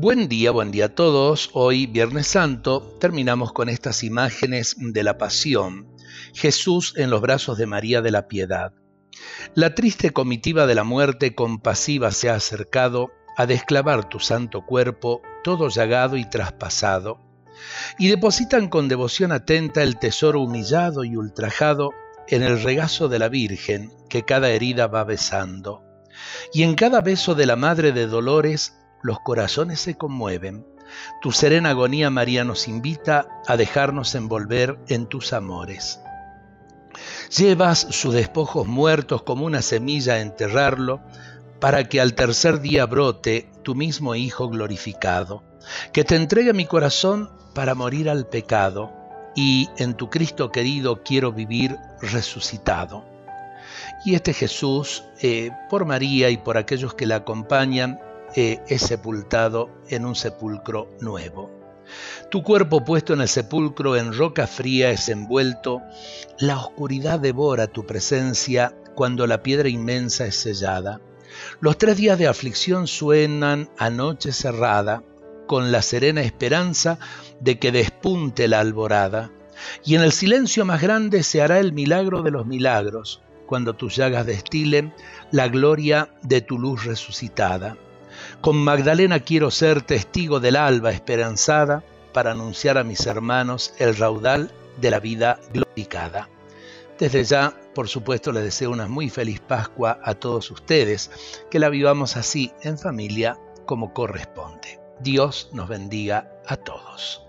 Buen día, buen día a todos. Hoy, Viernes Santo, terminamos con estas imágenes de la pasión. Jesús en los brazos de María de la Piedad. La triste comitiva de la muerte compasiva se ha acercado a desclavar tu santo cuerpo, todo llagado y traspasado, y depositan con devoción atenta el tesoro humillado y ultrajado en el regazo de la Virgen que cada herida va besando. Y en cada beso de la Madre de Dolores los corazones se conmueven. Tu serena agonía, María, nos invita a dejarnos envolver en tus amores. Llevas sus despojos muertos como una semilla a enterrarlo, para que al tercer día brote tu mismo Hijo glorificado, que te entregue mi corazón para morir al pecado, y en tu Cristo querido quiero vivir resucitado. Y este Jesús, eh, por María y por aquellos que la acompañan, eh, es sepultado en un sepulcro nuevo. Tu cuerpo puesto en el sepulcro en roca fría es envuelto, la oscuridad devora tu presencia cuando la piedra inmensa es sellada. Los tres días de aflicción suenan a noche cerrada, con la serena esperanza de que despunte la alborada, y en el silencio más grande se hará el milagro de los milagros, cuando tus llagas destilen la gloria de tu luz resucitada. Con Magdalena quiero ser testigo del alba esperanzada para anunciar a mis hermanos el raudal de la vida glorificada. Desde ya, por supuesto, les deseo una muy feliz Pascua a todos ustedes, que la vivamos así en familia como corresponde. Dios nos bendiga a todos.